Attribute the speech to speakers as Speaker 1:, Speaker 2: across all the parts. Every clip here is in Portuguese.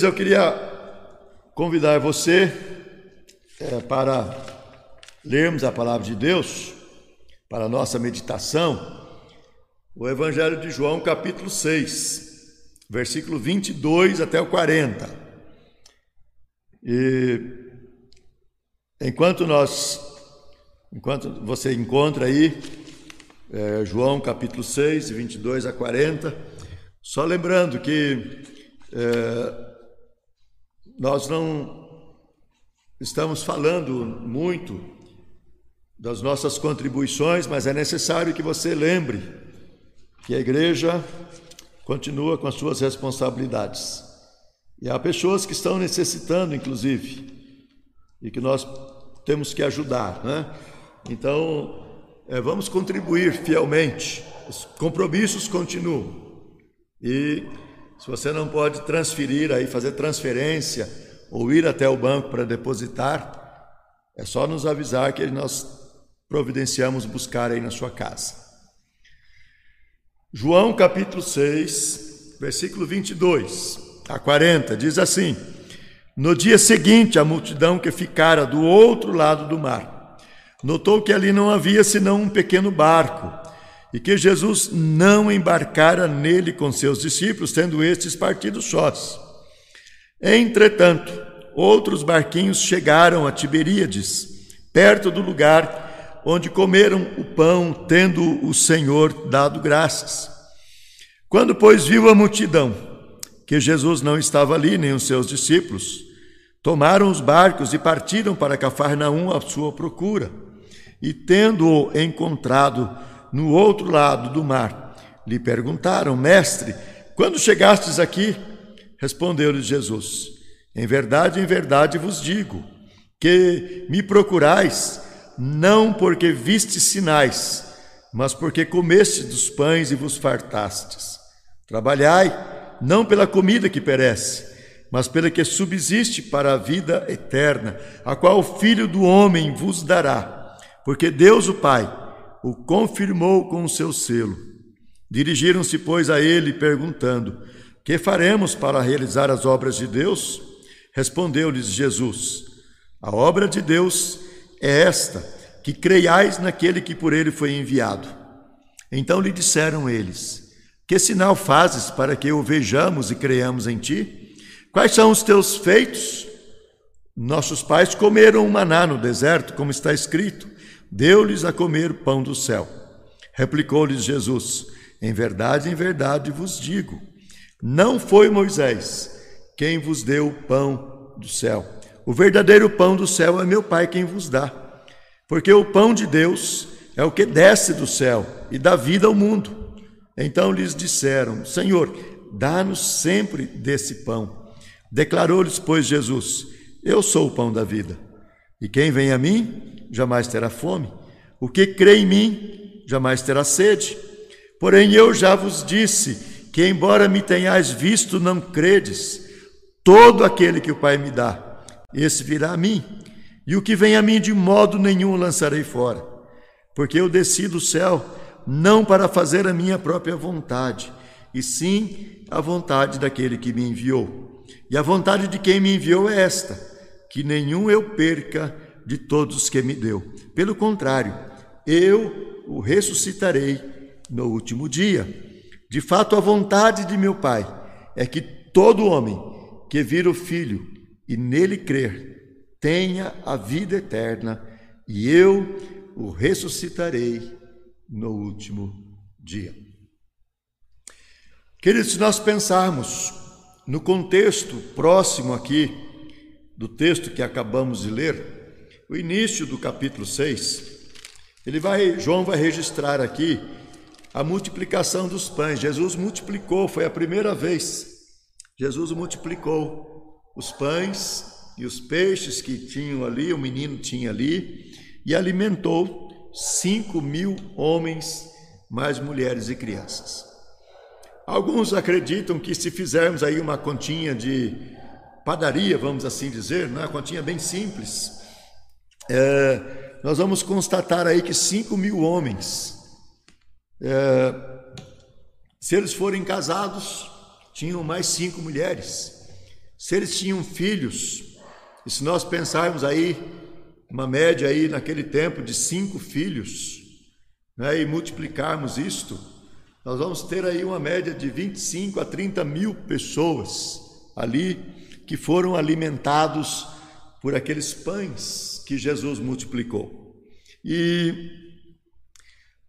Speaker 1: Eu queria convidar você é, para lermos a palavra de Deus, para a nossa meditação, o Evangelho de João, capítulo 6, versículo 22 até o 40. E enquanto nós, enquanto você encontra aí, é, João capítulo 6, 22 a 40, só lembrando que é, nós não estamos falando muito das nossas contribuições, mas é necessário que você lembre que a igreja continua com as suas responsabilidades. E há pessoas que estão necessitando, inclusive, e que nós temos que ajudar, né? Então, é, vamos contribuir fielmente. Os compromissos continuam. E se você não pode transferir aí, fazer transferência ou ir até o banco para depositar, é só nos avisar que nós providenciamos buscar aí na sua casa. João capítulo 6, versículo 22 a 40, diz assim: No dia seguinte, a multidão que ficara do outro lado do mar notou que ali não havia senão um pequeno barco e que Jesus não embarcara nele com seus discípulos, tendo estes partido sós. Entretanto, outros barquinhos chegaram a Tiberíades, perto do lugar onde comeram o pão, tendo o Senhor dado graças. Quando, pois, viu a multidão, que Jesus não estava ali, nem os seus discípulos, tomaram os barcos e partiram para Cafarnaum à sua procura. E tendo-o encontrado, no outro lado do mar. Lhe perguntaram, mestre, quando chegastes aqui? Respondeu-lhes Jesus: Em verdade, em verdade vos digo, que me procurais, não porque vistes sinais, mas porque comestes dos pães e vos fartastes. Trabalhai, não pela comida que perece, mas pela que subsiste para a vida eterna, a qual o Filho do Homem vos dará. Porque Deus, o Pai, o confirmou com o seu selo. Dirigiram-se, pois, a ele, perguntando: Que faremos para realizar as obras de Deus? Respondeu-lhes Jesus: A obra de Deus é esta, que creiais naquele que por ele foi enviado. Então lhe disseram eles: Que sinal fazes para que o vejamos e creiamos em ti? Quais são os teus feitos? Nossos pais comeram um maná no deserto, como está escrito deu-lhes a comer pão do céu. Replicou-lhes Jesus: Em verdade, em verdade vos digo, não foi Moisés quem vos deu o pão do céu. O verdadeiro pão do céu é meu Pai quem vos dá. Porque o pão de Deus é o que desce do céu e dá vida ao mundo. Então lhes disseram: Senhor, dá-nos sempre desse pão. Declarou-lhes, pois, Jesus: Eu sou o pão da vida. E quem vem a mim jamais terá fome. O que crê em mim jamais terá sede. Porém, eu já vos disse que, embora me tenhais visto, não credes. Todo aquele que o Pai me dá, esse virá a mim. E o que vem a mim, de modo nenhum lançarei fora. Porque eu desci do céu não para fazer a minha própria vontade, e sim a vontade daquele que me enviou. E a vontade de quem me enviou é esta: que nenhum eu perca de todos que me deu. Pelo contrário, eu o ressuscitarei no último dia. De fato, a vontade de meu Pai é que todo homem que vira o Filho e nele crer tenha a vida eterna, e eu o ressuscitarei no último dia. Queridos, se nós pensarmos no contexto próximo aqui do texto que acabamos de ler, o início do capítulo 6, ele vai, João vai registrar aqui a multiplicação dos pães. Jesus multiplicou, foi a primeira vez. Jesus multiplicou os pães e os peixes que tinham ali, o menino tinha ali, e alimentou cinco mil homens, mais mulheres e crianças. Alguns acreditam que se fizermos aí uma continha de padaria, vamos assim dizer, né? uma continha bem simples, é, nós vamos constatar aí que 5 mil homens, é, se eles forem casados, tinham mais cinco mulheres. se eles tinham filhos, e se nós pensarmos aí, uma média aí naquele tempo de cinco filhos, né, e multiplicarmos isto, nós vamos ter aí uma média de 25 a 30 mil pessoas ali que foram alimentados por aqueles pães que Jesus multiplicou. E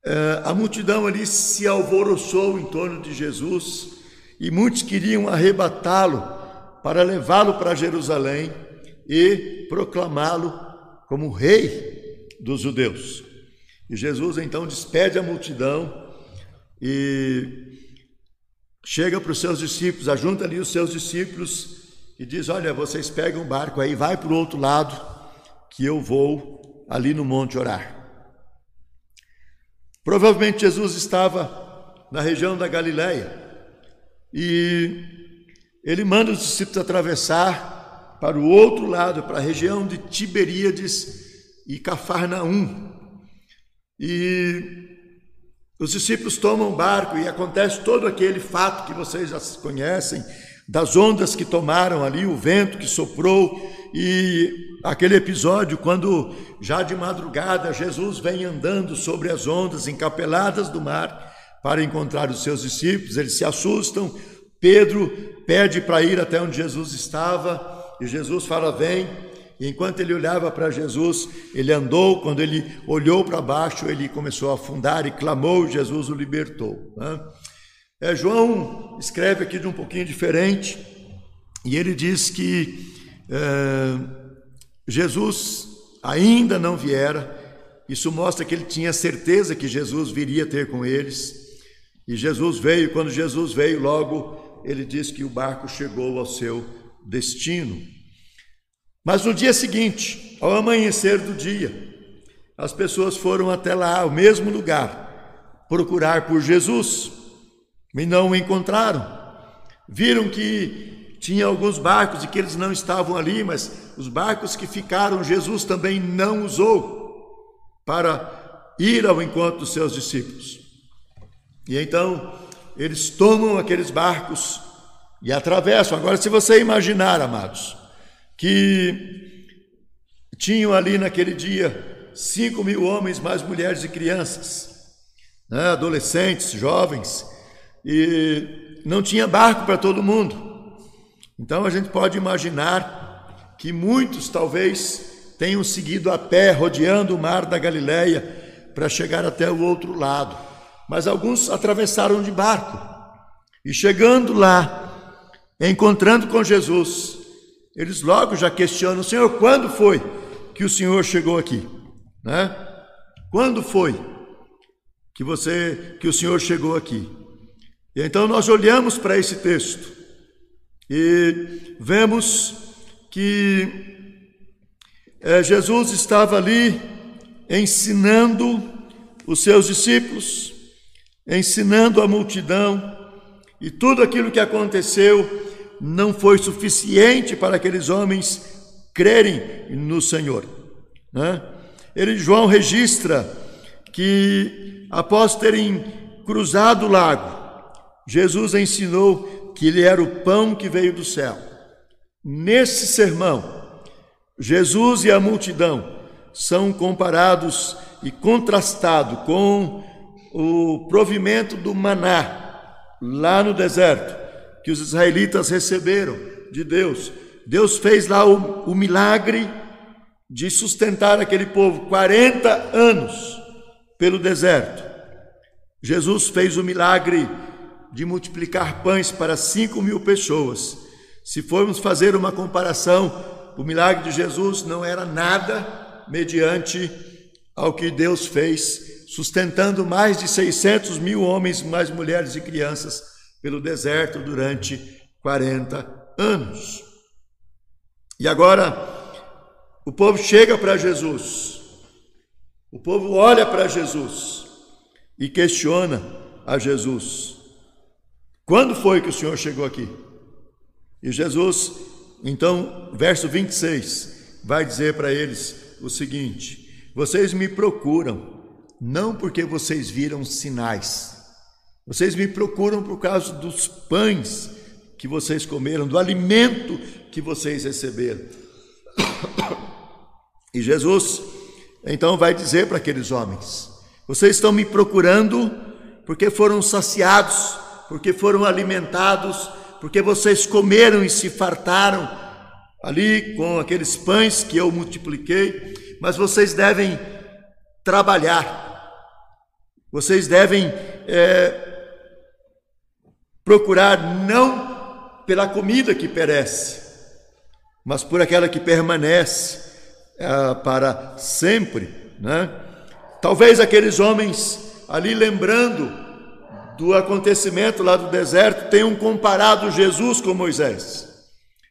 Speaker 1: é, a multidão ali se alvoroçou em torno de Jesus e muitos queriam arrebatá-lo para levá-lo para Jerusalém e proclamá-lo como rei dos judeus. E Jesus então despede a multidão e chega para os seus discípulos, ajunta ali os seus discípulos e diz: Olha, vocês pegam um barco aí, vai para o outro lado, que eu vou ali no monte orar. Provavelmente Jesus estava na região da Galileia e ele manda os discípulos atravessar para o outro lado, para a região de Tiberíades e Cafarnaum. E os discípulos tomam barco e acontece todo aquele fato que vocês já conhecem, das ondas que tomaram ali, o vento que soprou e aquele episódio quando já de madrugada Jesus vem andando sobre as ondas encapeladas do mar para encontrar os seus discípulos, eles se assustam. Pedro pede para ir até onde Jesus estava e Jesus fala: "Vem". E enquanto ele olhava para Jesus, ele andou, quando ele olhou para baixo, ele começou a afundar e clamou, Jesus o libertou. Né? É, João escreve aqui de um pouquinho diferente, e ele diz que é, Jesus ainda não viera, isso mostra que ele tinha certeza que Jesus viria ter com eles, e Jesus veio, quando Jesus veio, logo ele diz que o barco chegou ao seu destino. Mas no dia seguinte, ao amanhecer do dia, as pessoas foram até lá, ao mesmo lugar, procurar por Jesus e não o encontraram. Viram que tinha alguns barcos e que eles não estavam ali, mas os barcos que ficaram, Jesus também não usou para ir ao encontro dos seus discípulos. E então eles tomam aqueles barcos e atravessam. Agora, se você imaginar, amados, que tinham ali naquele dia cinco mil homens, mais mulheres e crianças, né, adolescentes, jovens, e não tinha barco para todo mundo. Então a gente pode imaginar que muitos talvez tenham seguido a pé, rodeando o mar da Galileia, para chegar até o outro lado. Mas alguns atravessaram de barco. E chegando lá, encontrando com Jesus, eles logo já questionam: Senhor, quando foi que o Senhor chegou aqui? Né? Quando foi que você, que o Senhor chegou aqui? E então nós olhamos para esse texto e vemos que é, Jesus estava ali ensinando os seus discípulos, ensinando a multidão, e tudo aquilo que aconteceu não foi suficiente para aqueles homens crerem no Senhor. Né? Ele, João registra que após terem cruzado o lago, Jesus ensinou que ele era o pão que veio do céu. Nesse sermão, Jesus e a multidão são comparados e contrastados com o provimento do maná lá no deserto que os israelitas receberam de Deus. Deus fez lá o, o milagre de sustentar aquele povo 40 anos pelo deserto. Jesus fez o milagre de multiplicar pães para 5 mil pessoas. Se formos fazer uma comparação, o milagre de Jesus não era nada mediante ao que Deus fez, sustentando mais de 600 mil homens, mais mulheres e crianças pelo deserto durante 40 anos. E agora o povo chega para Jesus, o povo olha para Jesus e questiona a Jesus: quando foi que o Senhor chegou aqui? E Jesus, então, verso 26, vai dizer para eles o seguinte: Vocês me procuram, não porque vocês viram sinais, vocês me procuram por causa dos pães que vocês comeram, do alimento que vocês receberam. E Jesus então vai dizer para aqueles homens: Vocês estão me procurando porque foram saciados, porque foram alimentados, porque vocês comeram e se fartaram ali com aqueles pães que eu multipliquei, mas vocês devem trabalhar, vocês devem é, procurar não pela comida que perece, mas por aquela que permanece é, para sempre, né? Talvez aqueles homens ali lembrando do acontecimento lá do deserto tenham comparado Jesus com Moisés.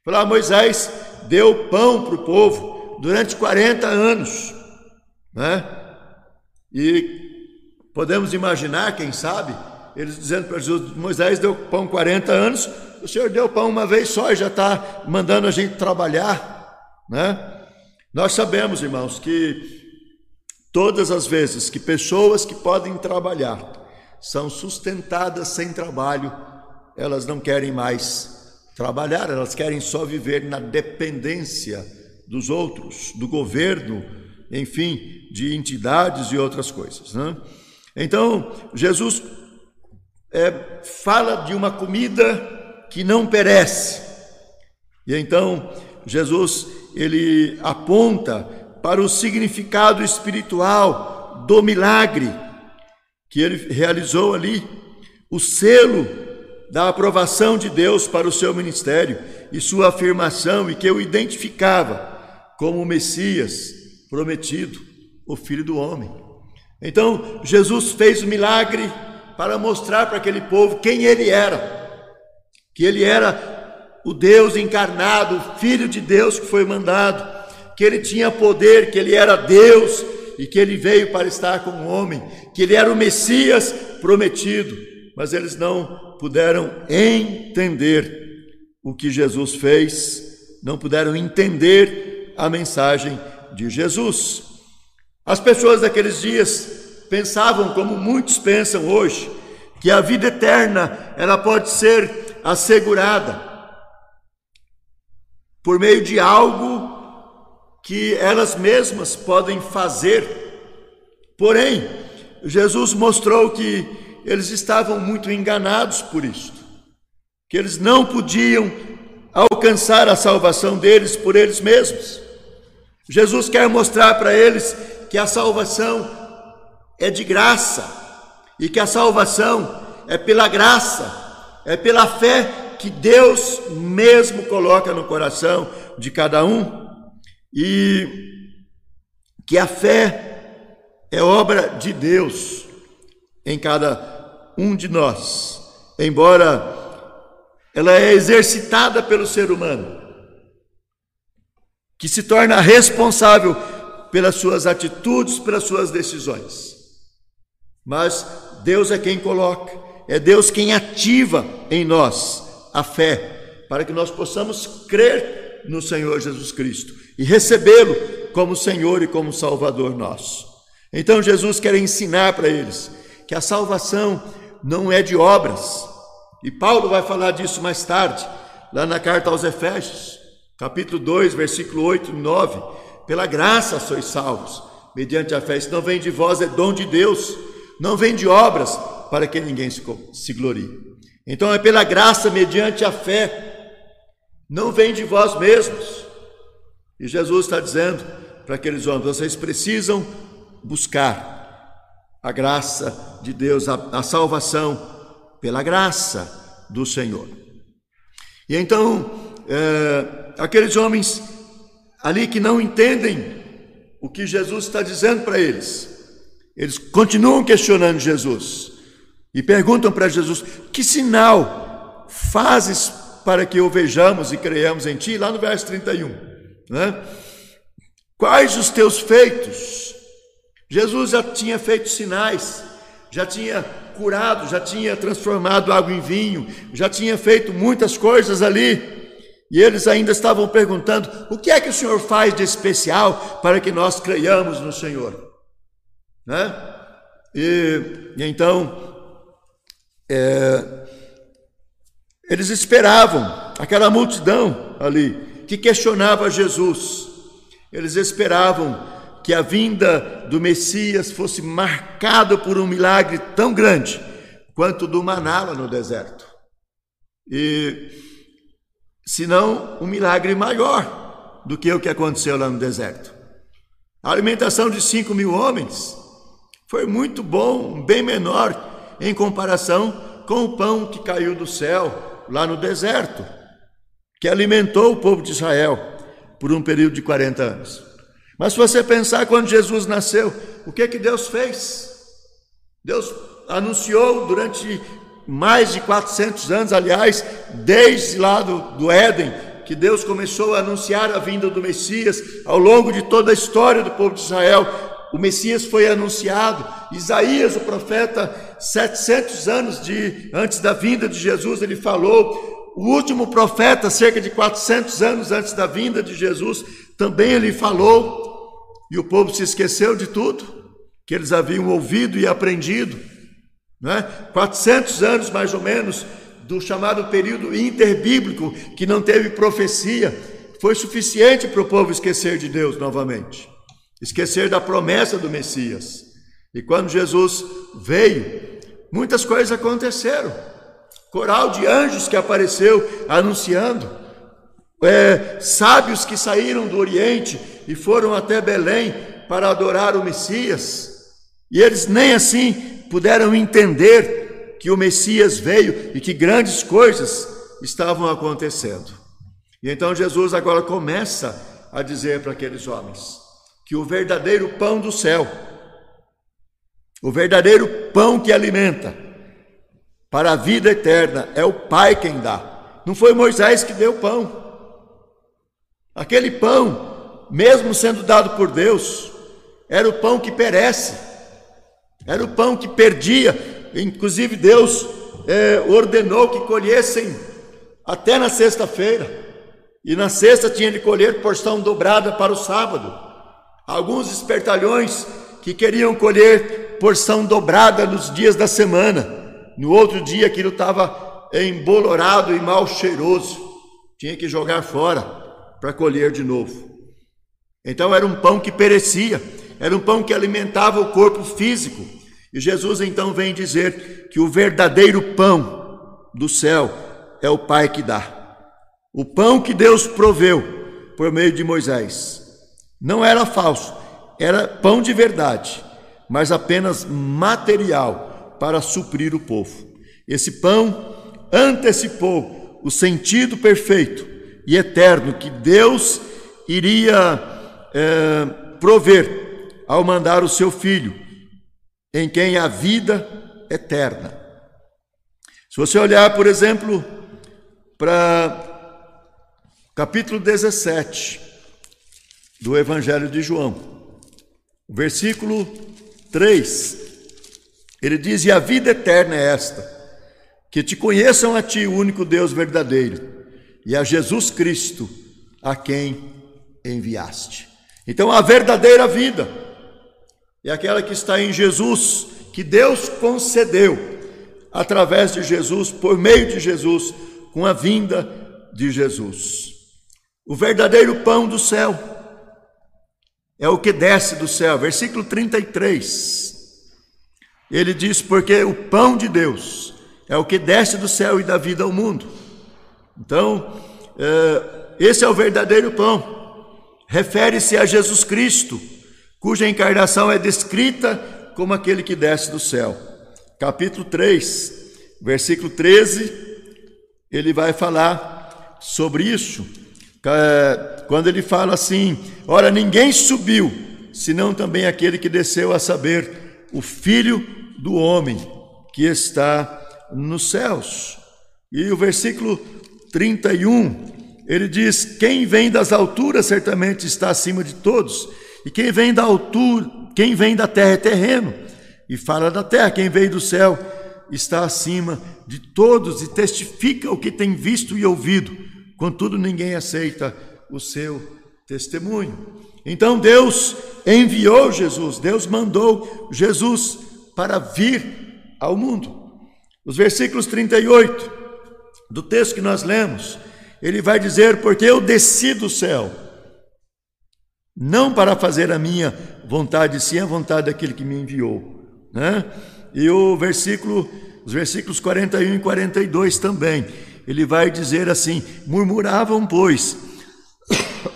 Speaker 1: Falar, Moisés deu pão para o povo durante 40 anos, né? E podemos imaginar, quem sabe, eles dizendo para Jesus: Moisés deu pão 40 anos, o Senhor deu pão uma vez só e já está mandando a gente trabalhar, né? Nós sabemos, irmãos, que todas as vezes que pessoas que podem trabalhar são sustentadas sem trabalho, elas não querem mais trabalhar, elas querem só viver na dependência dos outros, do governo, enfim, de entidades e outras coisas. Né? Então, Jesus é, fala de uma comida que não perece. E então, Jesus ele aponta para o significado espiritual do milagre que ele realizou ali, o selo da aprovação de Deus para o seu ministério e sua afirmação, e que o identificava como o Messias prometido, o Filho do Homem. Então, Jesus fez o milagre para mostrar para aquele povo quem ele era, que ele era o Deus encarnado, o Filho de Deus que foi mandado, que ele tinha poder, que ele era Deus e que ele veio para estar com o homem, que ele era o Messias prometido, mas eles não puderam entender o que Jesus fez, não puderam entender a mensagem de Jesus. As pessoas daqueles dias pensavam como muitos pensam hoje, que a vida eterna ela pode ser assegurada por meio de algo que elas mesmas podem fazer. Porém, Jesus mostrou que eles estavam muito enganados por isso, que eles não podiam alcançar a salvação deles por eles mesmos. Jesus quer mostrar para eles que a salvação é de graça e que a salvação é pela graça, é pela fé que Deus mesmo coloca no coração de cada um e que a fé é obra de Deus em cada um de nós, embora ela é exercitada pelo ser humano, que se torna responsável pelas suas atitudes, pelas suas decisões. Mas Deus é quem coloca, é Deus quem ativa em nós a fé, para que nós possamos crer no Senhor Jesus Cristo e recebê-lo como Senhor e como Salvador nosso. Então Jesus quer ensinar para eles que a salvação não é de obras, e Paulo vai falar disso mais tarde, lá na carta aos Efésios, capítulo 2, versículo 8 e 9. Pela graça sois salvos, mediante a fé. Isso não vem de vós, é dom de Deus, não vem de obras, para que ninguém se, glorie. Então é pela graça, mediante a fé, não vem de vós mesmos. E Jesus está dizendo para aqueles homens: vocês precisam buscar a graça de Deus, a, a salvação pela graça do Senhor. E então, é, aqueles homens ali que não entendem o que Jesus está dizendo para eles, eles continuam questionando Jesus. E perguntam para Jesus: Que sinal fazes para que o vejamos e creiamos em ti? Lá no verso 31. Né? Quais os teus feitos? Jesus já tinha feito sinais, já tinha curado, já tinha transformado água em vinho, já tinha feito muitas coisas ali. E eles ainda estavam perguntando: o que é que o Senhor faz de especial para que nós creiamos no Senhor? Né? E, e então é, Eles esperavam, aquela multidão ali, que questionava Jesus. Eles esperavam que a vinda do Messias fosse marcada por um milagre tão grande quanto do maná lá no deserto. E, se não, um milagre maior do que o que aconteceu lá no deserto. A alimentação de cinco mil homens foi muito bom, bem menor em comparação com o pão que caiu do céu lá no deserto, que alimentou o povo de Israel por um período de 40 anos. Mas se você pensar quando Jesus nasceu, o que que Deus fez? Deus anunciou durante mais de 400 anos, aliás, desde lá do, do Éden, que Deus começou a anunciar a vinda do Messias ao longo de toda a história do povo de Israel. O Messias foi anunciado. Isaías, o profeta, 700 anos de antes da vinda de Jesus, ele falou. O último profeta, cerca de 400 anos antes da vinda de Jesus, também ele falou. E o povo se esqueceu de tudo que eles haviam ouvido e aprendido. Né? 400 anos mais ou menos do chamado período interbíblico, que não teve profecia, foi suficiente para o povo esquecer de Deus novamente, esquecer da promessa do Messias. E quando Jesus veio, muitas coisas aconteceram. Coral de anjos que apareceu anunciando, é, sábios que saíram do Oriente e foram até Belém para adorar o Messias, e eles nem assim puderam entender que o Messias veio e que grandes coisas estavam acontecendo. E então Jesus agora começa a dizer para aqueles homens que o verdadeiro pão do céu, o verdadeiro pão que alimenta para a vida eterna, é o Pai quem dá. Não foi Moisés que deu pão. Aquele pão, mesmo sendo dado por Deus, era o pão que perece, era o pão que perdia, Inclusive, Deus é, ordenou que colhessem até na sexta-feira. E na sexta tinha de colher porção dobrada para o sábado. Alguns espertalhões que queriam colher porção dobrada nos dias da semana. No outro dia aquilo estava embolorado e mal cheiroso. Tinha que jogar fora para colher de novo. Então era um pão que perecia, era um pão que alimentava o corpo físico e Jesus então vem dizer que o verdadeiro pão do céu é o Pai que dá. O pão que Deus proveu por meio de Moisés não era falso, era pão de verdade, mas apenas material para suprir o povo. Esse pão antecipou o sentido perfeito e eterno que Deus iria é, prover ao mandar o seu filho em quem há vida eterna. Se você olhar, por exemplo, para capítulo 17 do Evangelho de João, versículo 3, ele diz: E a vida eterna é esta, que te conheçam a ti, o único Deus verdadeiro, e a Jesus Cristo, a quem enviaste. Então, a verdadeira vida é aquela que está em Jesus, que Deus concedeu através de Jesus, por meio de Jesus, com a vinda de Jesus. O verdadeiro pão do céu é o que desce do céu. Versículo 33. Ele diz: Porque o pão de Deus é o que desce do céu e dá vida ao mundo. Então, é, esse é o verdadeiro pão. Refere-se a Jesus Cristo cuja encarnação é descrita como aquele que desce do céu. Capítulo 3, versículo 13, ele vai falar sobre isso. Quando ele fala assim: Ora, ninguém subiu, senão também aquele que desceu a saber, o Filho do Homem que está nos céus. E o versículo 31, ele diz: Quem vem das alturas certamente está acima de todos e quem vem da altura, quem vem da terra é terreno, e fala da terra, quem veio do céu está acima de todos e testifica o que tem visto e ouvido, contudo ninguém aceita o seu testemunho. Então Deus enviou Jesus, Deus mandou Jesus para vir ao mundo. Os versículos 38 do texto que nós lemos, ele vai dizer: Porque eu desci do céu, não para fazer a minha vontade, sim a vontade daquele que me enviou. Né? E o versículo, os versículos 41 e 42 também, ele vai dizer assim: Murmuravam, pois,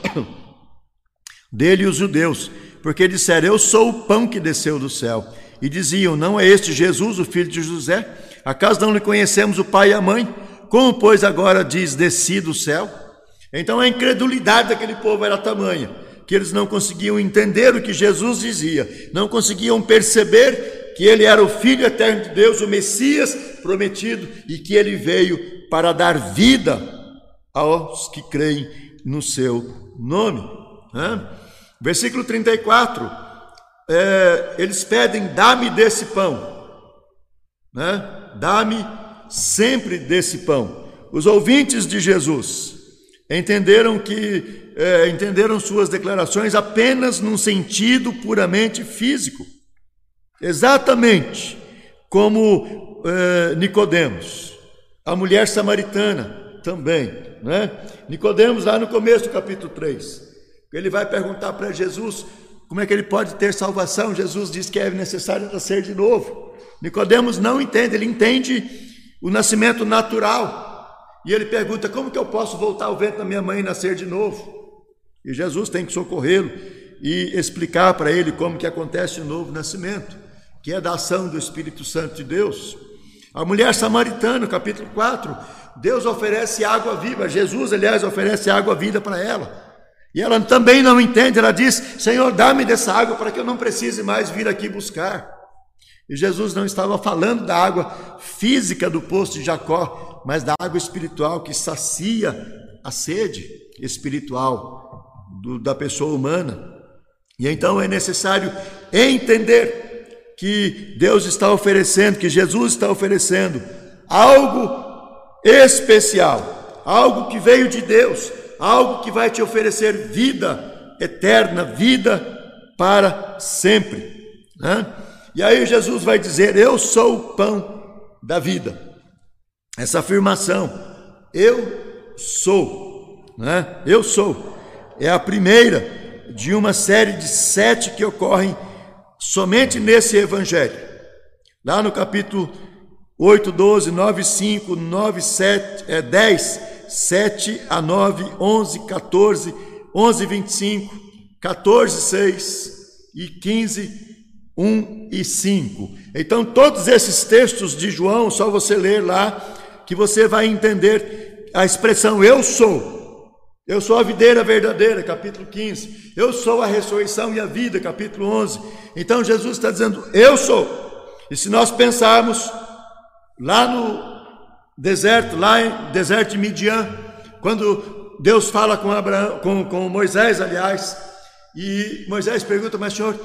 Speaker 1: dele os judeus, porque disseram: Eu sou o pão que desceu do céu. E diziam: Não é este Jesus, o filho de José? Acaso não lhe conhecemos o pai e a mãe? Como, pois, agora diz: Desci do céu? Então a incredulidade daquele povo era tamanha que eles não conseguiam entender o que Jesus dizia, não conseguiam perceber que ele era o Filho eterno de Deus, o Messias prometido e que ele veio para dar vida aos que creem no seu nome. Né? Versículo 34, é, eles pedem: dá-me desse pão, né? dá-me sempre desse pão. Os ouvintes de Jesus entenderam que é, entenderam suas declarações apenas num sentido puramente físico, exatamente como é, Nicodemos, a mulher samaritana também, né? Nicodemos lá no começo do capítulo 3, ele vai perguntar para Jesus como é que ele pode ter salvação. Jesus diz que é necessário nascer de novo. Nicodemos não entende, ele entende o nascimento natural. E ele pergunta: como que eu posso voltar ao ventre da minha mãe e nascer de novo? E Jesus tem que socorrê-lo e explicar para ele como que acontece o novo nascimento, que é da ação do Espírito Santo de Deus. A mulher samaritana, capítulo 4, Deus oferece água viva, Jesus, aliás, oferece água viva para ela. E ela também não entende, ela diz: Senhor, dá-me dessa água para que eu não precise mais vir aqui buscar. E Jesus não estava falando da água física do poço de Jacó, mas da água espiritual que sacia a sede espiritual do, da pessoa humana. E então é necessário entender que Deus está oferecendo, que Jesus está oferecendo algo especial, algo que veio de Deus, algo que vai te oferecer vida eterna, vida para sempre. Né? E aí Jesus vai dizer: Eu sou o pão da vida. Essa afirmação, eu sou, né? Eu sou, é a primeira de uma série de sete que ocorrem somente nesse evangelho. Lá no capítulo 8, 12, 9, 5, 9, 7, é, 10, 7 a 9, 11, 14, 11, 25, 14, 6 e 15, 1 e 5. Então, todos esses textos de João, só você ler lá, que você vai entender a expressão eu sou. Eu sou a videira verdadeira, capítulo 15. Eu sou a ressurreição e a vida, capítulo 11. Então, Jesus está dizendo, eu sou. E se nós pensarmos lá no deserto, lá em deserto de Midian, quando Deus fala com, Abraão, com, com Moisés, aliás, e Moisés pergunta, mas senhor,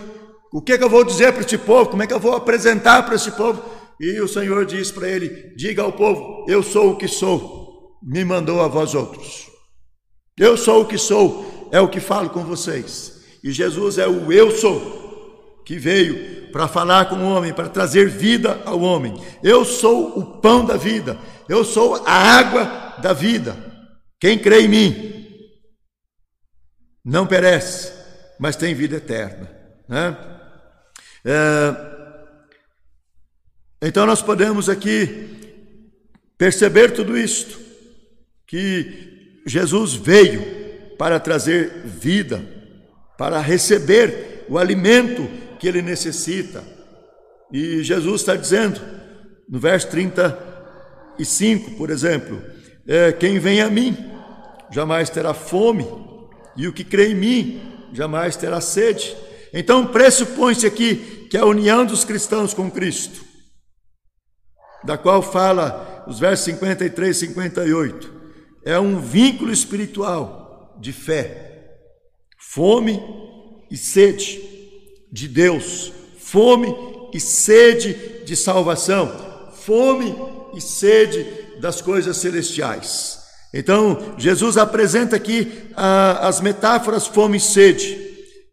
Speaker 1: o que, é que eu vou dizer para este povo? Como é que eu vou apresentar para este povo? E o Senhor diz para ele: Diga ao povo: Eu sou o que sou, me mandou a vós outros. Eu sou o que sou, é o que falo com vocês. E Jesus é o eu sou, que veio para falar com o homem, para trazer vida ao homem. Eu sou o pão da vida, eu sou a água da vida. Quem crê em mim não perece, mas tem vida eterna. Né? É, então nós podemos aqui perceber tudo isto, que Jesus veio para trazer vida, para receber o alimento que ele necessita. E Jesus está dizendo, no verso 35, por exemplo, é, quem vem a mim jamais terá fome, e o que crê em mim jamais terá sede. Então pressupõe-se aqui que a união dos cristãos com Cristo, da qual fala os versos 53 e 58, é um vínculo espiritual de fé, fome e sede de Deus, fome e sede de salvação, fome e sede das coisas celestiais. Então, Jesus apresenta aqui ah, as metáforas fome e sede,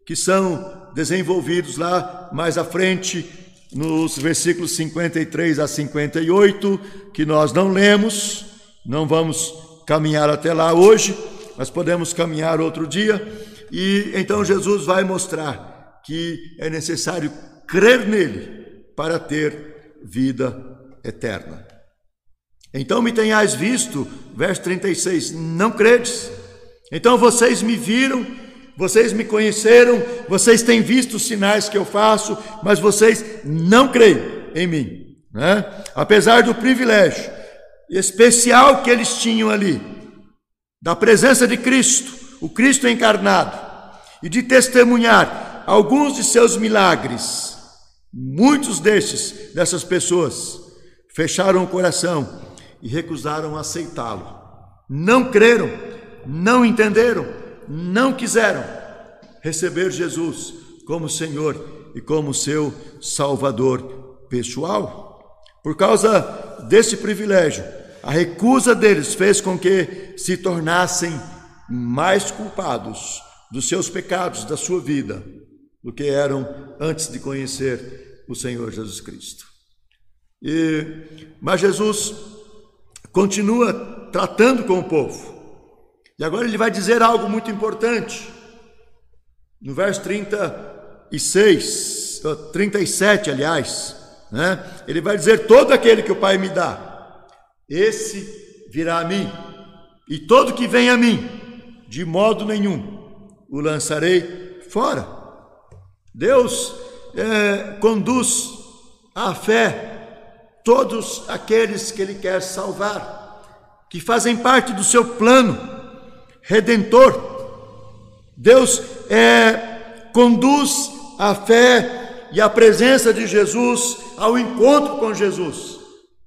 Speaker 1: que são desenvolvidos lá mais à frente, nos versículos 53 a 58, que nós não lemos, não vamos caminhar até lá hoje, mas podemos caminhar outro dia. E então Jesus vai mostrar que é necessário crer nele para ter vida eterna. Então me tenhais visto, verso 36, não credes. Então vocês me viram, vocês me conheceram, vocês têm visto os sinais que eu faço, mas vocês não creem em mim. Né? Apesar do privilégio especial que eles tinham ali, da presença de Cristo, o Cristo encarnado, e de testemunhar alguns de seus milagres, muitos destes, dessas pessoas, fecharam o coração e recusaram aceitá-lo. Não creram, não entenderam, não quiseram receber Jesus como Senhor e como seu Salvador pessoal. Por causa desse privilégio, a recusa deles fez com que se tornassem mais culpados dos seus pecados, da sua vida, do que eram antes de conhecer o Senhor Jesus Cristo. E, mas Jesus continua tratando com o povo. E agora ele vai dizer algo muito importante. No verso 36, 37, aliás, né? Ele vai dizer: Todo aquele que o Pai me dá, esse virá a mim, e todo que vem a mim, de modo nenhum o lançarei fora. Deus é, conduz à fé todos aqueles que Ele quer salvar, que fazem parte do seu plano redentor. Deus é, conduz a fé e a presença de Jesus ao encontro com Jesus.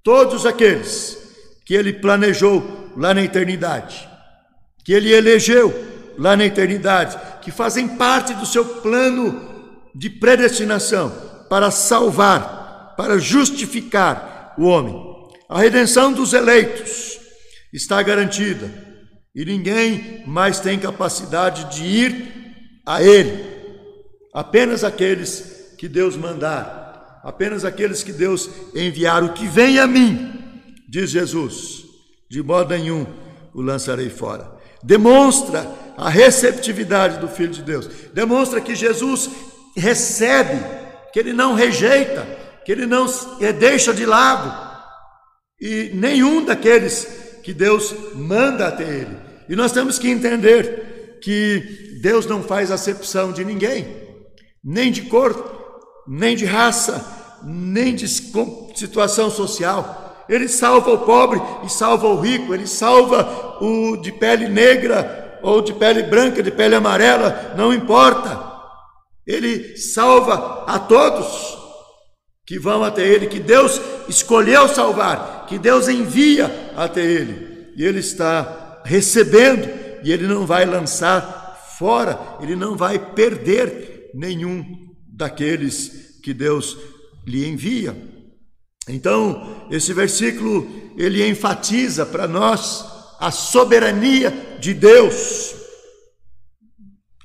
Speaker 1: Todos aqueles que Ele planejou lá na eternidade, que Ele elegeu lá na eternidade, que fazem parte do seu plano de predestinação para salvar para justificar o homem. A redenção dos eleitos está garantida e ninguém mais tem capacidade de ir a Ele. Apenas aqueles que Deus mandar, apenas aqueles que Deus enviar. O que vem a mim, diz Jesus, de modo nenhum o lançarei fora. Demonstra a receptividade do Filho de Deus, demonstra que Jesus recebe, que ele não rejeita, que ele não deixa de lado, e nenhum daqueles que Deus manda até ele. E nós temos que entender que Deus não faz acepção de ninguém, nem de cor, nem de raça, nem de situação social. Ele salva o pobre e salva o rico, ele salva o de pele negra ou de pele branca, de pele amarela, não importa. Ele salva a todos que vão até Ele, que Deus escolheu salvar, que Deus envia até Ele, e Ele está recebendo, e Ele não vai lançar fora, Ele não vai perder nenhum daqueles que Deus lhe envia. Então, esse versículo ele enfatiza para nós a soberania de Deus,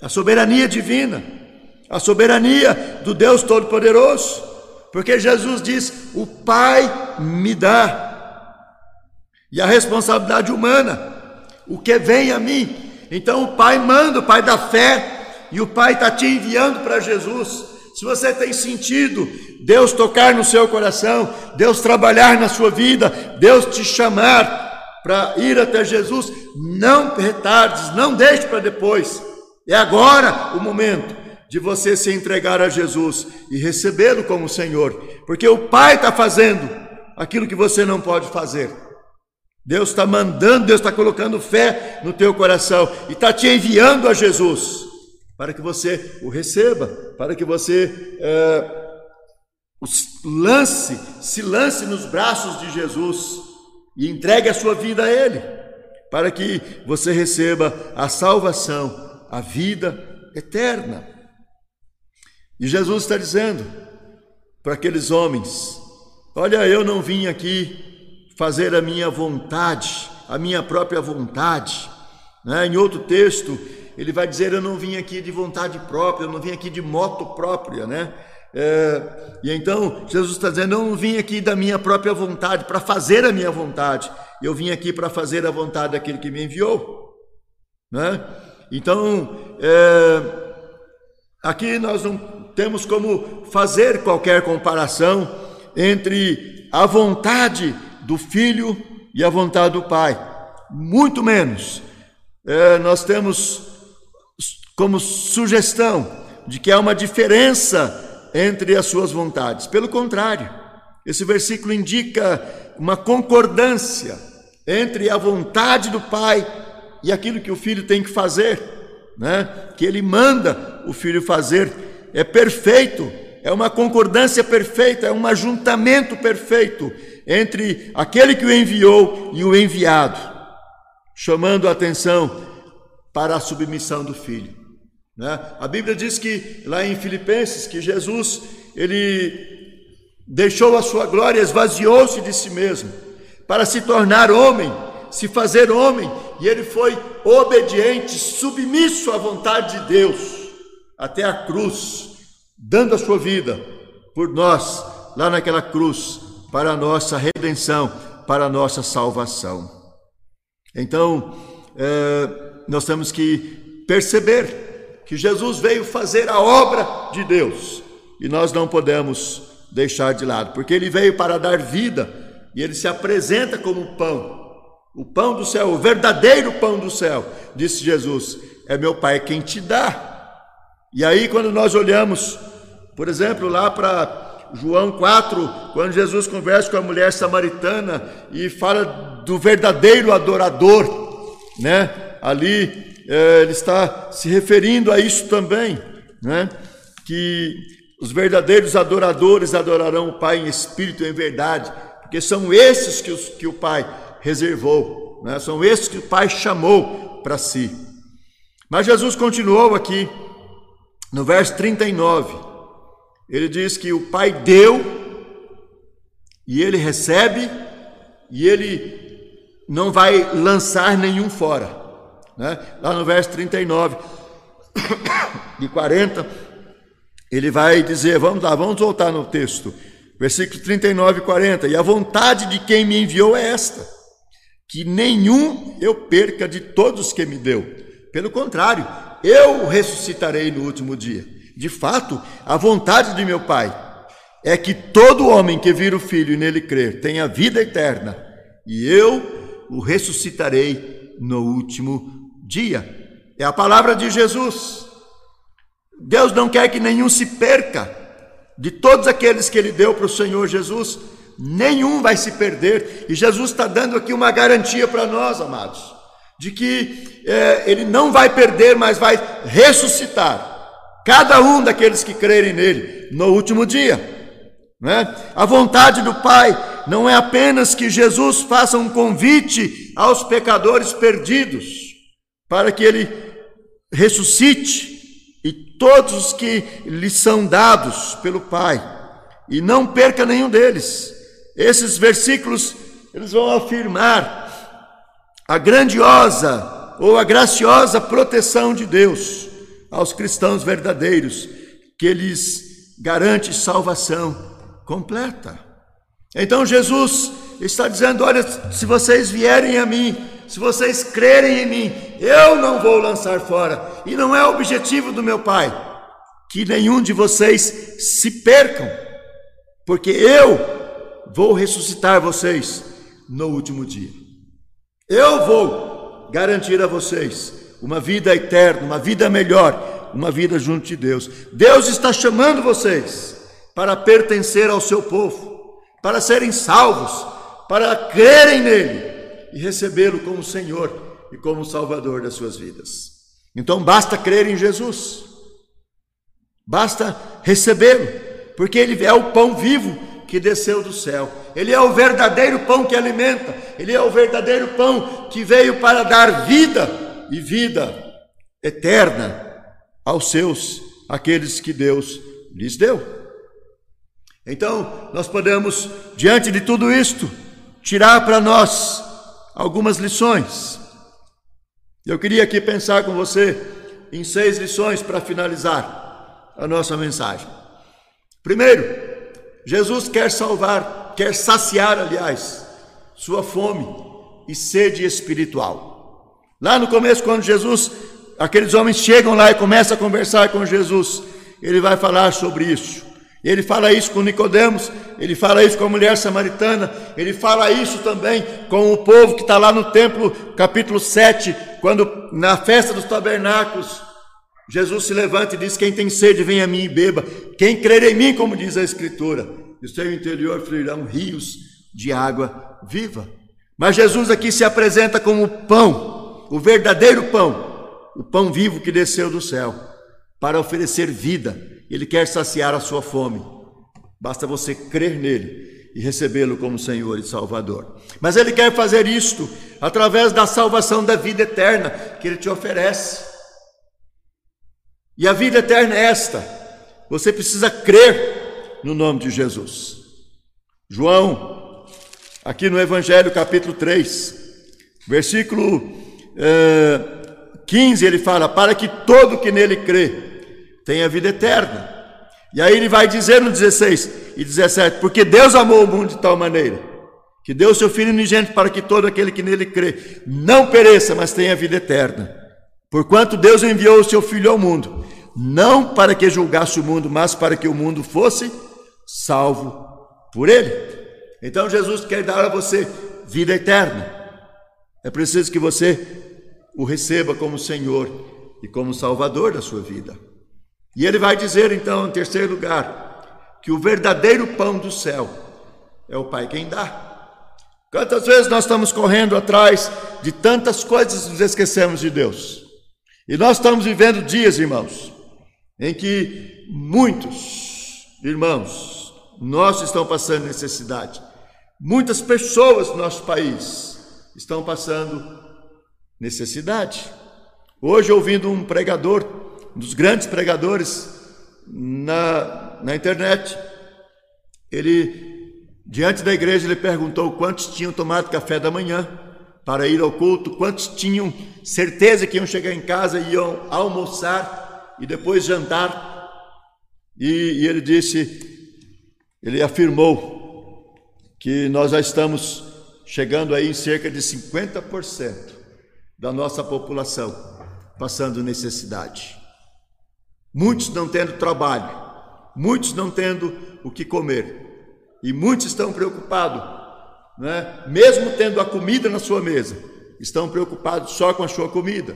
Speaker 1: a soberania divina, a soberania do Deus Todo-Poderoso. Porque Jesus diz: O Pai me dá. E a responsabilidade humana, o que vem a mim. Então o Pai manda, o Pai da fé, e o Pai está te enviando para Jesus. Se você tem sentido Deus tocar no seu coração, Deus trabalhar na sua vida, Deus te chamar para ir até Jesus, não retardes, não deixe para depois. É agora o momento de você se entregar a Jesus e recebê-lo como Senhor, porque o Pai está fazendo aquilo que você não pode fazer. Deus está mandando, Deus está colocando fé no teu coração e está te enviando a Jesus para que você o receba, para que você é, lance, se lance nos braços de Jesus e entregue a sua vida a Ele, para que você receba a salvação, a vida eterna. E Jesus está dizendo para aqueles homens: Olha, eu não vim aqui fazer a minha vontade, a minha própria vontade. Né? Em outro texto, ele vai dizer: Eu não vim aqui de vontade própria, eu não vim aqui de moto própria, né? É, e então Jesus está dizendo: Eu não vim aqui da minha própria vontade, para fazer a minha vontade, eu vim aqui para fazer a vontade daquele que me enviou. Né? Então, é, aqui nós não temos como fazer qualquer comparação entre a vontade do filho e a vontade do pai, muito menos. É, nós temos como sugestão de que há uma diferença entre as suas vontades. Pelo contrário, esse versículo indica uma concordância entre a vontade do Pai e aquilo que o filho tem que fazer, né? que ele manda o filho fazer. É perfeito, é uma concordância perfeita, é um ajuntamento perfeito entre aquele que o enviou e o enviado, chamando a atenção para a submissão do filho. Né? A Bíblia diz que lá em Filipenses que Jesus ele deixou a sua glória, esvaziou-se de si mesmo para se tornar homem, se fazer homem, e ele foi obediente, submisso à vontade de Deus até a cruz, dando a sua vida por nós lá naquela cruz para a nossa redenção, para a nossa salvação. Então, é, nós temos que perceber que Jesus veio fazer a obra de Deus e nós não podemos deixar de lado, porque ele veio para dar vida e ele se apresenta como pão, o pão do céu, o verdadeiro pão do céu, disse Jesus: é meu Pai quem te dá. E aí, quando nós olhamos, por exemplo, lá para João 4, quando Jesus conversa com a mulher samaritana e fala do verdadeiro adorador, né? Ali é, ele está se referindo a isso também, né? que os verdadeiros adoradores adorarão o Pai em espírito e em verdade, porque são esses que, os, que o Pai reservou, né? são esses que o Pai chamou para si. Mas Jesus continuou aqui, no verso 39, ele diz que o Pai deu, e ele recebe, e ele não vai lançar nenhum fora. Né? Lá no verso 39 e 40, ele vai dizer: vamos lá, vamos voltar no texto, versículo 39 e 40. E a vontade de quem me enviou é esta: que nenhum eu perca de todos que me deu. Pelo contrário, eu ressuscitarei no último dia. De fato, a vontade de meu Pai é que todo homem que vira o Filho e nele crer tenha vida eterna, e eu o ressuscitarei no último dia. É a palavra de Jesus. Deus não quer que nenhum se perca. De todos aqueles que Ele deu para o Senhor Jesus, nenhum vai se perder. E Jesus está dando aqui uma garantia para nós, amados, de que é, Ele não vai perder, mas vai ressuscitar cada um daqueles que crerem nele no último dia. Né? A vontade do Pai não é apenas que Jesus faça um convite aos pecadores perdidos para que ele ressuscite e todos os que lhe são dados pelo Pai, e não perca nenhum deles. Esses versículos eles vão afirmar a grandiosa ou a graciosa proteção de Deus aos cristãos verdadeiros, que lhes garante salvação completa. Então Jesus está dizendo: olha, se vocês vierem a mim, se vocês crerem em mim, eu não vou lançar fora. E não é objetivo do meu Pai que nenhum de vocês se percam, porque eu vou ressuscitar vocês no último dia. Eu vou garantir a vocês uma vida eterna, uma vida melhor, uma vida junto de Deus. Deus está chamando vocês para pertencer ao seu povo, para serem salvos, para crerem nele e recebê-lo como Senhor e como Salvador das suas vidas. Então basta crer em Jesus, basta recebê-lo, porque ele é o pão vivo que desceu do céu, ele é o verdadeiro pão que alimenta, ele é o verdadeiro pão que veio para dar vida e vida eterna aos seus, aqueles que Deus lhes deu. Então, nós podemos, diante de tudo isto, tirar para nós algumas lições. Eu queria aqui pensar com você em seis lições para finalizar a nossa mensagem. Primeiro, Jesus quer salvar, quer saciar, aliás, sua fome e sede espiritual. Lá no começo, quando Jesus, aqueles homens chegam lá e começam a conversar com Jesus, ele vai falar sobre isso. Ele fala isso com Nicodemos, ele fala isso com a mulher samaritana, ele fala isso também com o povo que está lá no templo, capítulo 7, quando na festa dos tabernáculos, Jesus se levanta e diz: Quem tem sede, vem a mim e beba. Quem crer em mim, como diz a Escritura, do seu interior fluirão rios de água viva. Mas Jesus aqui se apresenta como o pão, o verdadeiro pão, o pão vivo que desceu do céu, para oferecer vida ele quer saciar a sua fome. Basta você crer nele e recebê-lo como Senhor e Salvador. Mas ele quer fazer isto através da salvação da vida eterna que ele te oferece. E a vida eterna é esta: você precisa crer no nome de Jesus. João, aqui no Evangelho capítulo 3, versículo eh, 15, ele fala: Para que todo que nele crê tem a vida eterna. E aí ele vai dizer no 16 e 17: Porque Deus amou o mundo de tal maneira que deu o seu Filho unigênito para que todo aquele que nele crê não pereça, mas tenha vida eterna. Porquanto Deus enviou o seu Filho ao mundo, não para que julgasse o mundo, mas para que o mundo fosse salvo por ele. Então Jesus quer dar a você vida eterna. É preciso que você o receba como Senhor e como Salvador da sua vida. E ele vai dizer então, em terceiro lugar, que o verdadeiro pão do céu é o Pai quem dá. Quantas vezes nós estamos correndo atrás de tantas coisas e nos esquecemos de Deus? E nós estamos vivendo dias, irmãos, em que muitos irmãos nossos estão passando necessidade. Muitas pessoas do nosso país estão passando necessidade. Hoje, ouvindo um pregador um dos grandes pregadores na, na internet. Ele, diante da igreja, ele perguntou quantos tinham tomado café da manhã para ir ao culto, quantos tinham certeza que iam chegar em casa e iam almoçar e depois jantar. E, e ele disse, ele afirmou que nós já estamos chegando aí em cerca de 50% da nossa população passando necessidade. Muitos não tendo trabalho, muitos não tendo o que comer, e muitos estão preocupados, né? mesmo tendo a comida na sua mesa, estão preocupados só com a sua comida.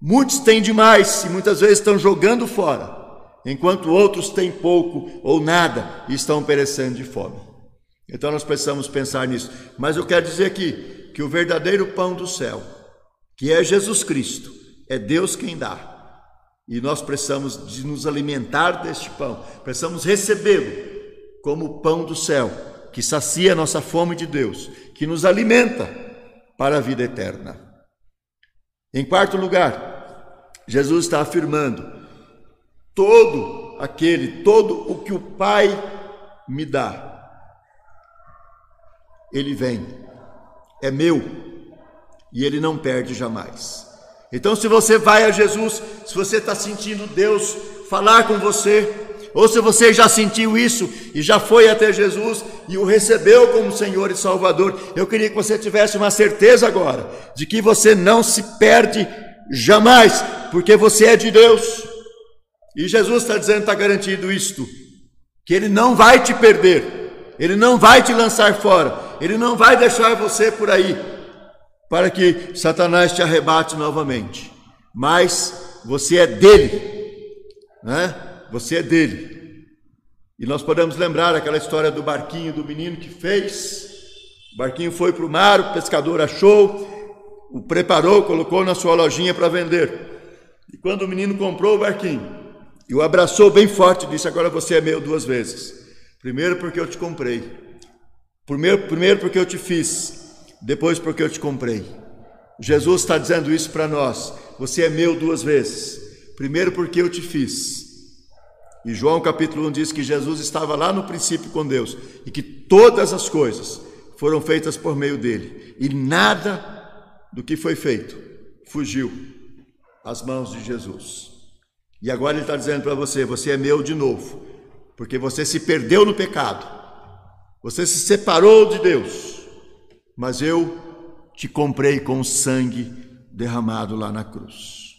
Speaker 1: Muitos têm demais e muitas vezes estão jogando fora, enquanto outros têm pouco ou nada e estão perecendo de fome. Então nós precisamos pensar nisso. Mas eu quero dizer aqui que o verdadeiro pão do céu, que é Jesus Cristo, é Deus quem dá. E nós precisamos de nos alimentar deste pão, precisamos recebê-lo como pão do céu, que sacia a nossa fome de Deus, que nos alimenta para a vida eterna. Em quarto lugar, Jesus está afirmando: todo aquele, todo o que o Pai me dá, ele vem, é meu, e ele não perde jamais. Então, se você vai a Jesus, se você está sentindo Deus falar com você, ou se você já sentiu isso e já foi até Jesus e o recebeu como Senhor e Salvador, eu queria que você tivesse uma certeza agora de que você não se perde jamais, porque você é de Deus. E Jesus está dizendo, está garantido isto, que Ele não vai te perder, Ele não vai te lançar fora, Ele não vai deixar você por aí, para que Satanás te arrebate novamente. Mas você é dele, né? Você é dele. E nós podemos lembrar aquela história do barquinho do menino que fez. O barquinho foi para o mar, o pescador achou, o preparou, colocou na sua lojinha para vender. E quando o menino comprou o barquinho e o abraçou bem forte, disse: Agora você é meu duas vezes. Primeiro porque eu te comprei. Primeiro, primeiro porque eu te fiz depois porque eu te comprei. Jesus está dizendo isso para nós. Você é meu duas vezes. Primeiro porque eu te fiz. E João capítulo 1 diz que Jesus estava lá no princípio com Deus e que todas as coisas foram feitas por meio dele. E nada do que foi feito fugiu às mãos de Jesus. E agora ele está dizendo para você: você é meu de novo, porque você se perdeu no pecado, você se separou de Deus, mas eu te comprei com sangue derramado lá na cruz.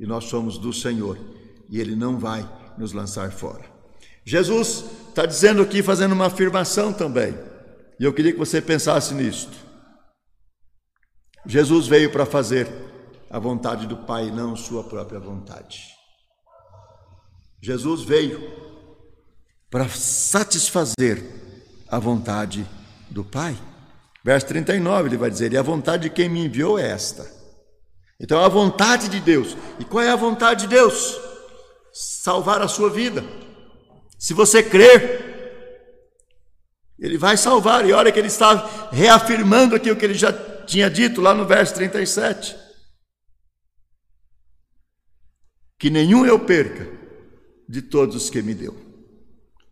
Speaker 1: E nós somos do Senhor, e Ele não vai nos lançar fora. Jesus está dizendo aqui, fazendo uma afirmação também, e eu queria que você pensasse nisto. Jesus veio para fazer a vontade do Pai, não sua própria vontade. Jesus veio para satisfazer a vontade do Pai. Verso 39, ele vai dizer: E a vontade de quem me enviou é esta. Então, a vontade de Deus. E qual é a vontade de Deus? Salvar a sua vida. Se você crer, Ele vai salvar. E olha que Ele está reafirmando aqui o que Ele já tinha dito lá no verso 37. Que nenhum eu perca de todos os que me deu.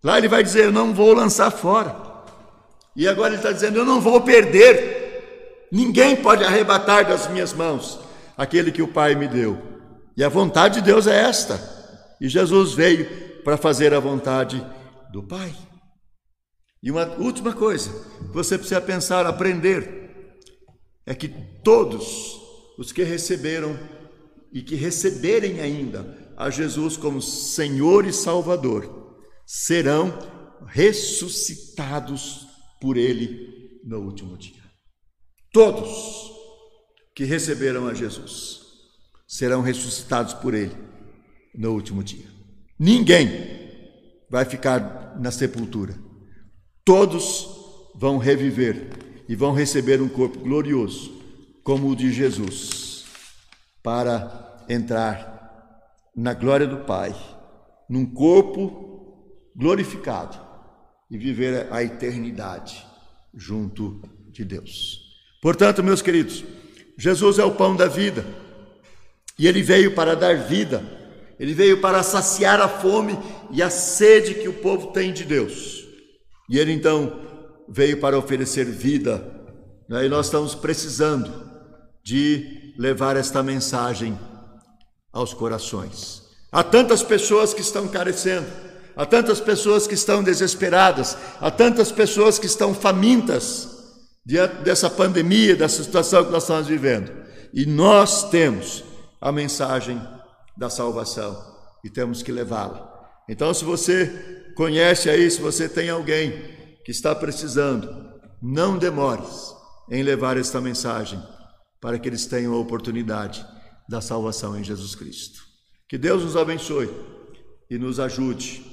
Speaker 1: Lá ele vai dizer: Eu não vou lançar fora. E agora ele está dizendo: Eu não vou perder. Ninguém pode arrebatar das minhas mãos aquele que o Pai me deu. E a vontade de Deus é esta. E Jesus veio para fazer a vontade do Pai. E uma última coisa que você precisa pensar, aprender, é que todos os que receberam e que receberem ainda a Jesus como Senhor e Salvador serão ressuscitados por Ele no último dia. Todos que receberam a Jesus serão ressuscitados por Ele no último dia. Ninguém vai ficar na sepultura. Todos vão reviver e vão receber um corpo glorioso, como o de Jesus, para entrar na glória do Pai, num corpo glorificado e viver a eternidade junto de Deus. Portanto, meus queridos, Jesus é o pão da vida e ele veio para dar vida, ele veio para saciar a fome e a sede que o povo tem de Deus. E ele então veio para oferecer vida, né? e nós estamos precisando de levar esta mensagem aos corações. Há tantas pessoas que estão carecendo, há tantas pessoas que estão desesperadas, há tantas pessoas que estão famintas diante dessa pandemia, dessa situação que nós estamos vivendo. E nós temos a mensagem da salvação e temos que levá-la. Então, se você conhece aí, se você tem alguém que está precisando, não demores em levar esta mensagem para que eles tenham a oportunidade da salvação em Jesus Cristo. Que Deus nos abençoe e nos ajude